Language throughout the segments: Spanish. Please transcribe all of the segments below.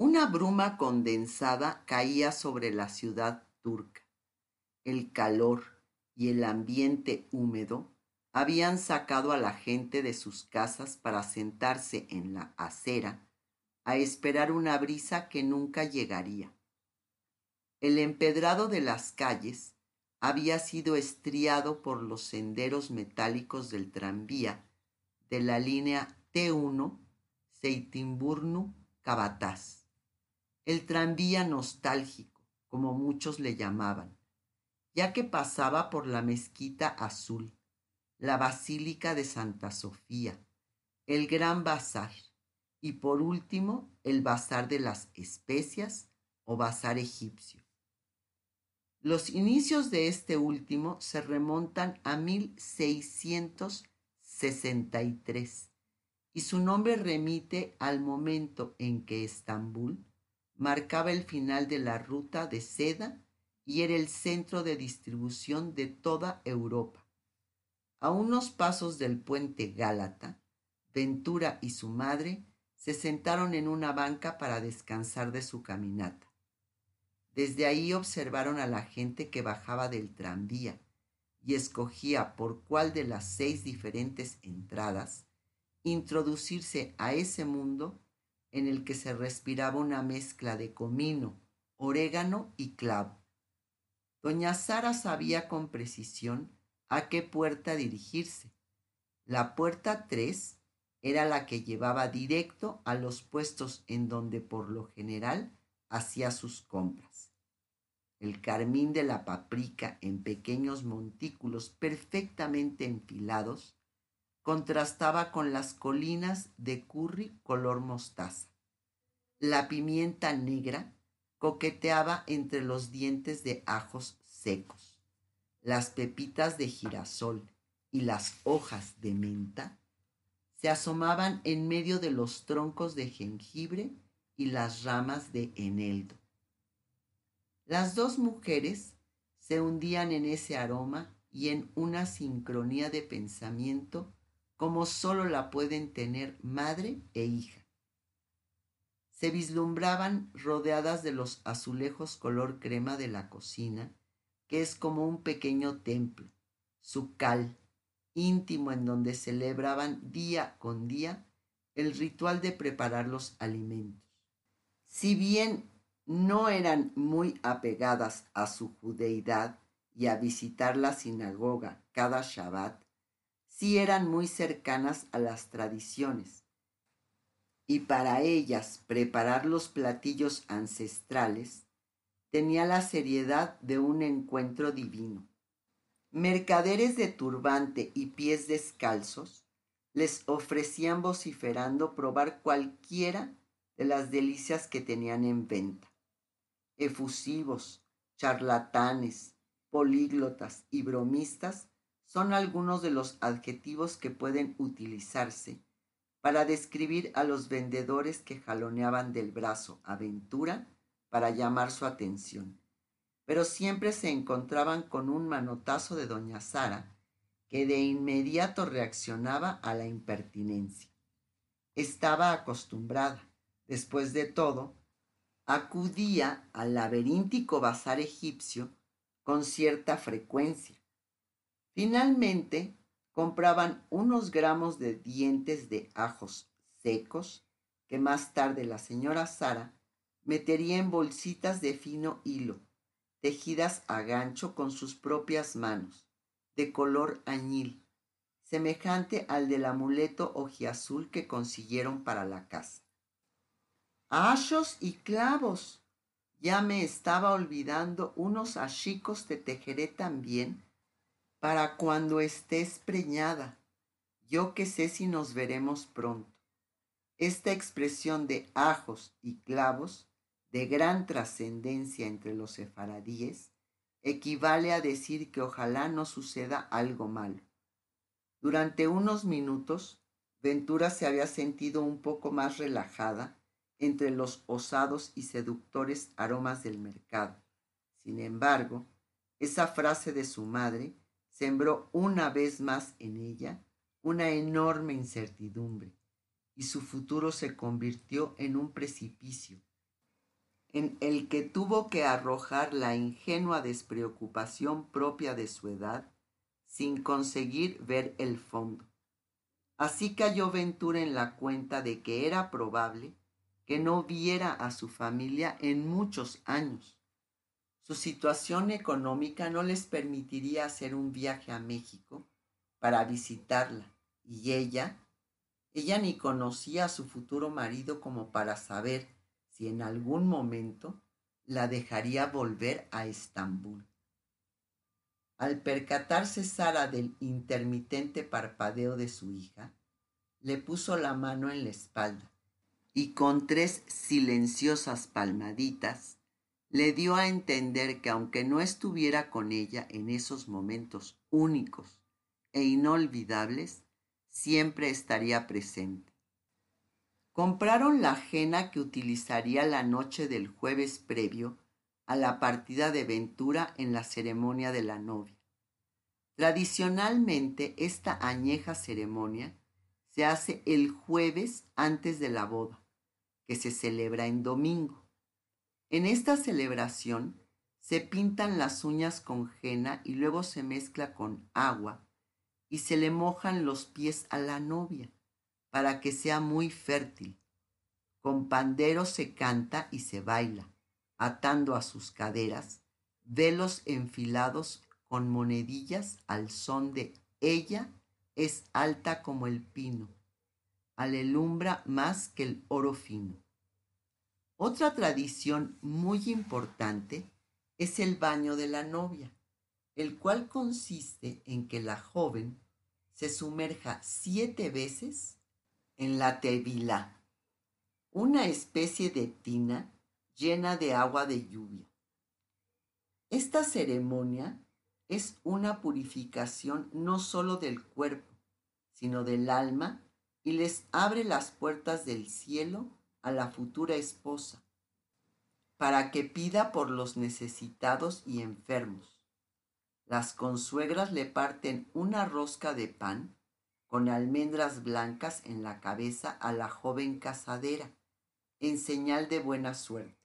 Una bruma condensada caía sobre la ciudad turca. El calor y el ambiente húmedo habían sacado a la gente de sus casas para sentarse en la acera a esperar una brisa que nunca llegaría. El empedrado de las calles había sido estriado por los senderos metálicos del tranvía de la línea T1 Seitimburnu-Cabataz, el tranvía nostálgico, como muchos le llamaban, ya que pasaba por la mezquita azul, la Basílica de Santa Sofía, el Gran Bazar y por último el Bazar de las Especias o Bazar egipcio. Los inicios de este último se remontan a 1663 y su nombre remite al momento en que Estambul marcaba el final de la ruta de seda y era el centro de distribución de toda Europa. A unos pasos del puente Gálata, Ventura y su madre se sentaron en una banca para descansar de su caminata. Desde ahí observaron a la gente que bajaba del tranvía y escogía por cuál de las seis diferentes entradas introducirse a ese mundo en el que se respiraba una mezcla de comino, orégano y clavo. Doña Sara sabía con precisión a qué puerta dirigirse. La puerta 3 era la que llevaba directo a los puestos en donde por lo general hacía sus compras. El carmín de la paprika en pequeños montículos perfectamente enfilados contrastaba con las colinas de curry color mostaza. La pimienta negra coqueteaba entre los dientes de ajos secos. Las pepitas de girasol y las hojas de menta se asomaban en medio de los troncos de jengibre y las ramas de eneldo. Las dos mujeres se hundían en ese aroma y en una sincronía de pensamiento como sólo la pueden tener madre e hija. Se vislumbraban rodeadas de los azulejos color crema de la cocina, que es como un pequeño templo, su cal, íntimo en donde celebraban día con día el ritual de preparar los alimentos. Si bien no eran muy apegadas a su judeidad y a visitar la sinagoga cada Shabbat, sí eran muy cercanas a las tradiciones. Y para ellas preparar los platillos ancestrales tenía la seriedad de un encuentro divino. Mercaderes de turbante y pies descalzos les ofrecían vociferando probar cualquiera de las delicias que tenían en venta. Efusivos, charlatanes, políglotas y bromistas son algunos de los adjetivos que pueden utilizarse para describir a los vendedores que jaloneaban del brazo aventura para llamar su atención pero siempre se encontraban con un manotazo de doña Sara, que de inmediato reaccionaba a la impertinencia. Estaba acostumbrada, después de todo, acudía al laberíntico bazar egipcio con cierta frecuencia. Finalmente, compraban unos gramos de dientes de ajos secos que más tarde la señora Sara metería en bolsitas de fino hilo tejidas a gancho con sus propias manos, de color añil, semejante al del amuleto ojiazul que consiguieron para la casa. Achos y clavos. Ya me estaba olvidando unos achicos te tejeré también para cuando estés preñada. Yo que sé si nos veremos pronto. Esta expresión de ajos y clavos de gran trascendencia entre los sefaradíes, equivale a decir que ojalá no suceda algo malo. Durante unos minutos, Ventura se había sentido un poco más relajada entre los osados y seductores aromas del mercado. Sin embargo, esa frase de su madre sembró una vez más en ella una enorme incertidumbre y su futuro se convirtió en un precipicio en el que tuvo que arrojar la ingenua despreocupación propia de su edad sin conseguir ver el fondo. Así cayó Ventura en la cuenta de que era probable que no viera a su familia en muchos años. Su situación económica no les permitiría hacer un viaje a México para visitarla y ella, ella ni conocía a su futuro marido como para saber si en algún momento la dejaría volver a Estambul. Al percatarse Sara del intermitente parpadeo de su hija, le puso la mano en la espalda y con tres silenciosas palmaditas le dio a entender que aunque no estuviera con ella en esos momentos únicos e inolvidables, siempre estaría presente. Compraron la ajena que utilizaría la noche del jueves previo a la partida de Ventura en la ceremonia de la novia. Tradicionalmente esta añeja ceremonia se hace el jueves antes de la boda, que se celebra en domingo. En esta celebración se pintan las uñas con henna y luego se mezcla con agua y se le mojan los pies a la novia para que sea muy fértil. Con pandero se canta y se baila atando a sus caderas velos enfilados con monedillas al son de ella es alta como el pino, alelumbra más que el oro fino. Otra tradición muy importante es el baño de la novia, el cual consiste en que la joven se sumerja siete veces en la tevilá, una especie de tina llena de agua de lluvia. Esta ceremonia es una purificación no solo del cuerpo, sino del alma y les abre las puertas del cielo a la futura esposa, para que pida por los necesitados y enfermos. Las consuegras le parten una rosca de pan con almendras blancas en la cabeza a la joven casadera, en señal de buena suerte.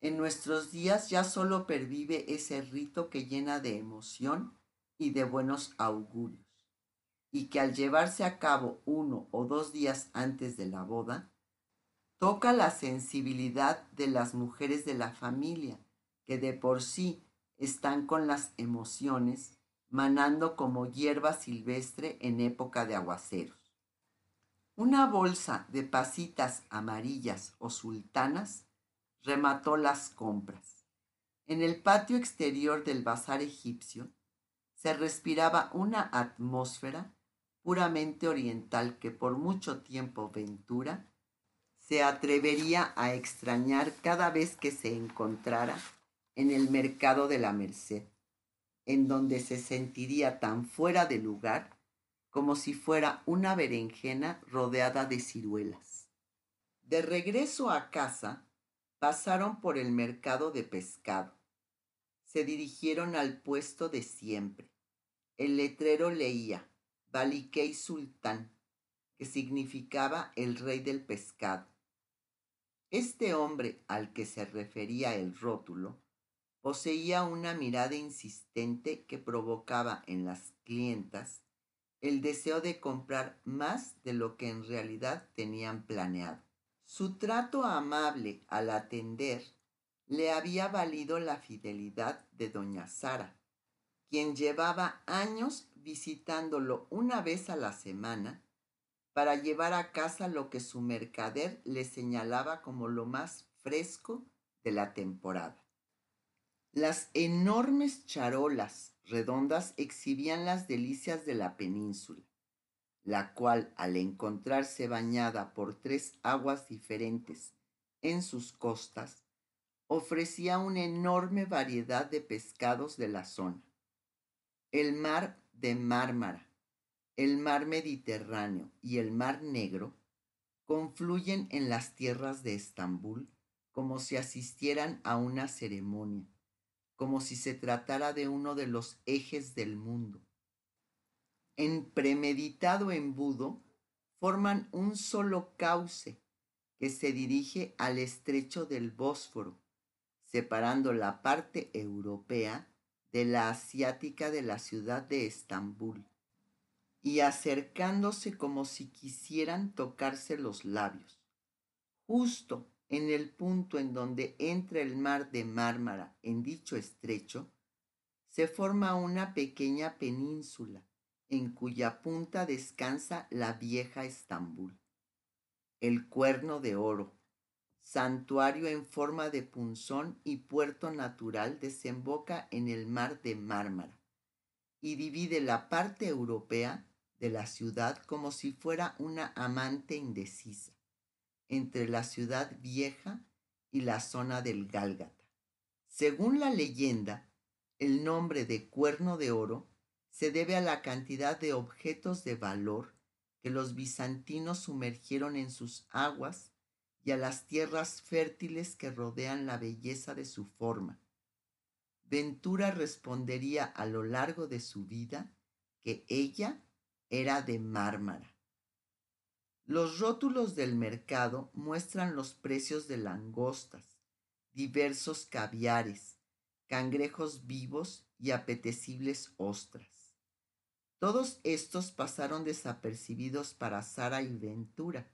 En nuestros días ya solo pervive ese rito que llena de emoción y de buenos augurios, y que al llevarse a cabo uno o dos días antes de la boda, toca la sensibilidad de las mujeres de la familia, que de por sí están con las emociones manando como hierba silvestre en época de aguaceros. Una bolsa de pasitas amarillas o sultanas remató las compras. En el patio exterior del bazar egipcio se respiraba una atmósfera puramente oriental que por mucho tiempo Ventura se atrevería a extrañar cada vez que se encontrara en el mercado de la Merced, en donde se sentiría tan fuera de lugar como si fuera una berenjena rodeada de ciruelas. De regreso a casa, Pasaron por el mercado de pescado. Se dirigieron al puesto de siempre. El letrero leía Balikei Sultán, que significaba el rey del pescado. Este hombre al que se refería el rótulo poseía una mirada insistente que provocaba en las clientas el deseo de comprar más de lo que en realidad tenían planeado. Su trato amable al atender le había valido la fidelidad de doña Sara, quien llevaba años visitándolo una vez a la semana para llevar a casa lo que su mercader le señalaba como lo más fresco de la temporada. Las enormes charolas redondas exhibían las delicias de la península la cual al encontrarse bañada por tres aguas diferentes en sus costas, ofrecía una enorme variedad de pescados de la zona. El mar de Mármara, el mar Mediterráneo y el mar Negro confluyen en las tierras de Estambul como si asistieran a una ceremonia, como si se tratara de uno de los ejes del mundo. En premeditado embudo forman un solo cauce que se dirige al estrecho del Bósforo, separando la parte europea de la asiática de la ciudad de Estambul y acercándose como si quisieran tocarse los labios. Justo en el punto en donde entra el mar de Mármara en dicho estrecho, se forma una pequeña península en cuya punta descansa la vieja Estambul. El cuerno de oro, santuario en forma de punzón y puerto natural, desemboca en el mar de Mármara y divide la parte europea de la ciudad como si fuera una amante indecisa entre la ciudad vieja y la zona del Gálgata. Según la leyenda, el nombre de Cuerno de Oro se debe a la cantidad de objetos de valor que los bizantinos sumergieron en sus aguas y a las tierras fértiles que rodean la belleza de su forma. Ventura respondería a lo largo de su vida que ella era de Mármara. Los rótulos del mercado muestran los precios de langostas, diversos caviares, cangrejos vivos y apetecibles ostras. Todos estos pasaron desapercibidos para Sara y Ventura,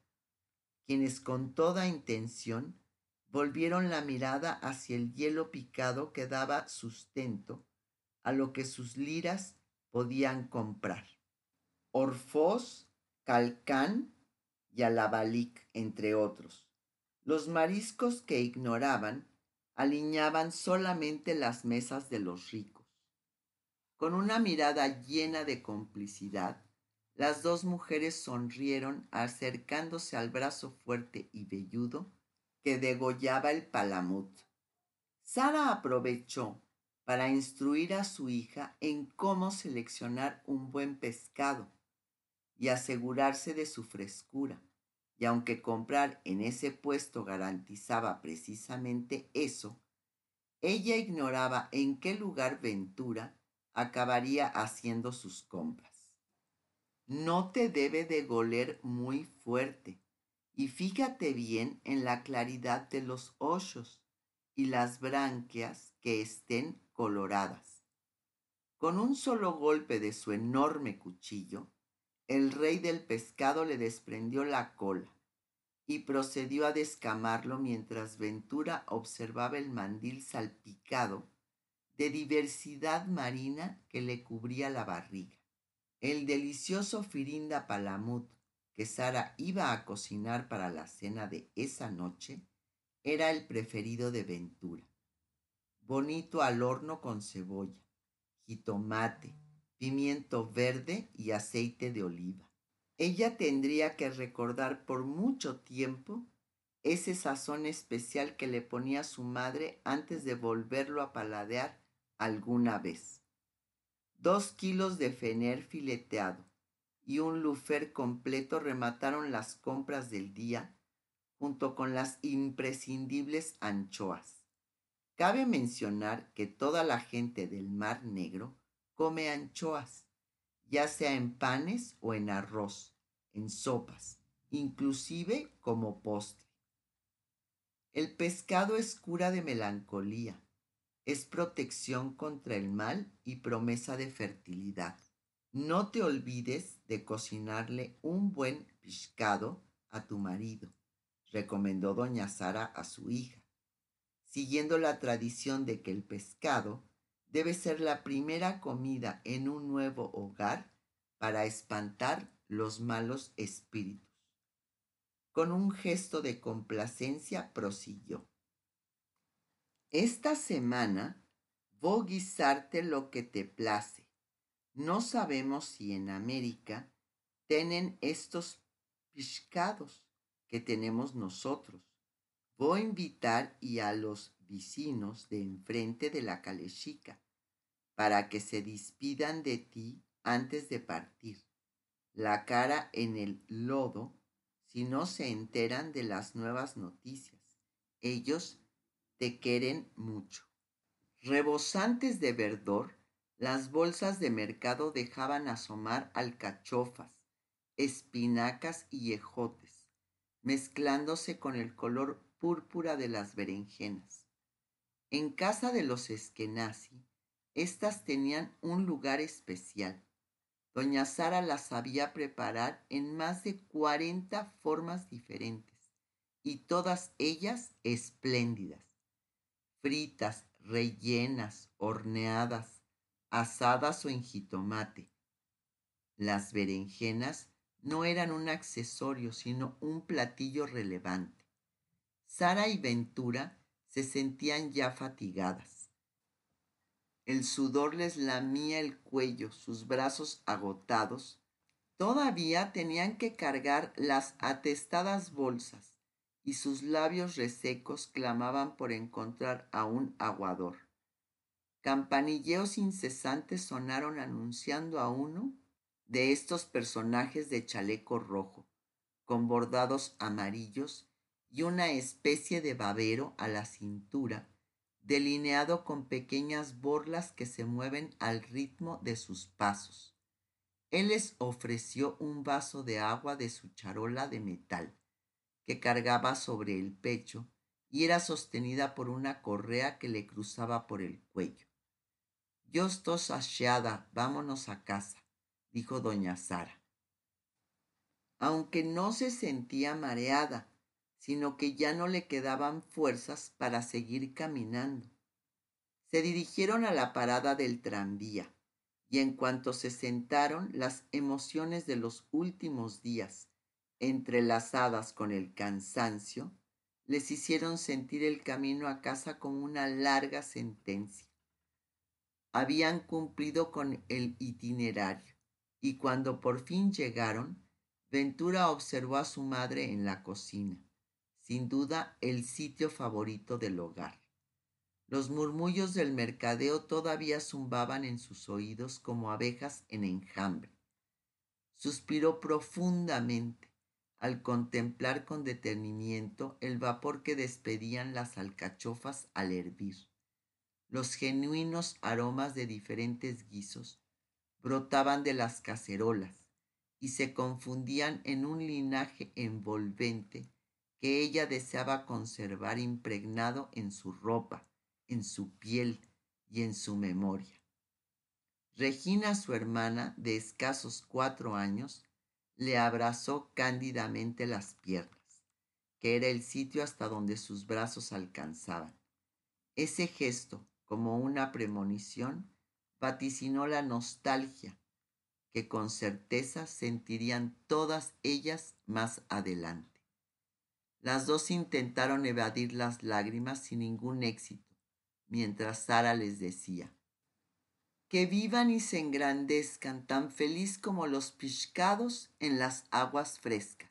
quienes con toda intención volvieron la mirada hacia el hielo picado que daba sustento a lo que sus liras podían comprar. Orfós, Calcán y Alabalic, entre otros. Los mariscos que ignoraban aliñaban solamente las mesas de los ricos. Con una mirada llena de complicidad, las dos mujeres sonrieron acercándose al brazo fuerte y velludo que degollaba el palamut. Sara aprovechó para instruir a su hija en cómo seleccionar un buen pescado y asegurarse de su frescura. Y aunque comprar en ese puesto garantizaba precisamente eso, ella ignoraba en qué lugar Ventura acabaría haciendo sus compras. No te debe de goler muy fuerte y fíjate bien en la claridad de los hoyos y las branquias que estén coloradas. Con un solo golpe de su enorme cuchillo, el rey del pescado le desprendió la cola y procedió a descamarlo mientras Ventura observaba el mandil salpicado de diversidad marina que le cubría la barriga. El delicioso firinda palamut que Sara iba a cocinar para la cena de esa noche era el preferido de Ventura. Bonito al horno con cebolla, jitomate, pimiento verde y aceite de oliva. Ella tendría que recordar por mucho tiempo ese sazón especial que le ponía su madre antes de volverlo a paladear alguna vez. Dos kilos de fener fileteado y un lufer completo remataron las compras del día junto con las imprescindibles anchoas. Cabe mencionar que toda la gente del Mar Negro come anchoas, ya sea en panes o en arroz, en sopas, inclusive como postre. El pescado es cura de melancolía, es protección contra el mal y promesa de fertilidad. No te olvides de cocinarle un buen pescado a tu marido, recomendó doña Sara a su hija, siguiendo la tradición de que el pescado debe ser la primera comida en un nuevo hogar para espantar los malos espíritus. Con un gesto de complacencia prosiguió. Esta semana voy a guisarte lo que te place. No sabemos si en América tienen estos pescados que tenemos nosotros. Voy a invitar y a los vecinos de enfrente de la calechica, para que se despidan de ti antes de partir, la cara en el lodo si no se enteran de las nuevas noticias. Ellos te quieren mucho. Rebosantes de verdor, las bolsas de mercado dejaban asomar alcachofas, espinacas y ejotes, mezclándose con el color púrpura de las berenjenas. En casa de los Eskenazi, estas tenían un lugar especial. Doña Sara las sabía preparar en más de 40 formas diferentes y todas ellas espléndidas. Fritas, rellenas, horneadas, asadas o en jitomate. Las berenjenas no eran un accesorio, sino un platillo relevante. Sara y Ventura se sentían ya fatigadas. El sudor les lamía el cuello, sus brazos agotados. Todavía tenían que cargar las atestadas bolsas y sus labios resecos clamaban por encontrar a un aguador. Campanilleos incesantes sonaron anunciando a uno de estos personajes de chaleco rojo, con bordados amarillos y una especie de babero a la cintura, delineado con pequeñas borlas que se mueven al ritmo de sus pasos. Él les ofreció un vaso de agua de su charola de metal, que cargaba sobre el pecho y era sostenida por una correa que le cruzaba por el cuello. Yo estoy saciada, vámonos a casa, dijo doña Sara. Aunque no se sentía mareada, sino que ya no le quedaban fuerzas para seguir caminando. Se dirigieron a la parada del tranvía y en cuanto se sentaron las emociones de los últimos días, entrelazadas con el cansancio, les hicieron sentir el camino a casa como una larga sentencia. Habían cumplido con el itinerario y cuando por fin llegaron, Ventura observó a su madre en la cocina sin duda el sitio favorito del hogar. Los murmullos del mercadeo todavía zumbaban en sus oídos como abejas en enjambre. Suspiró profundamente al contemplar con detenimiento el vapor que despedían las alcachofas al hervir. Los genuinos aromas de diferentes guisos brotaban de las cacerolas y se confundían en un linaje envolvente que ella deseaba conservar impregnado en su ropa, en su piel y en su memoria. Regina, su hermana, de escasos cuatro años, le abrazó cándidamente las piernas, que era el sitio hasta donde sus brazos alcanzaban. Ese gesto, como una premonición, vaticinó la nostalgia que con certeza sentirían todas ellas más adelante. Las dos intentaron evadir las lágrimas sin ningún éxito, mientras Sara les decía, que vivan y se engrandezcan tan feliz como los pescados en las aguas frescas.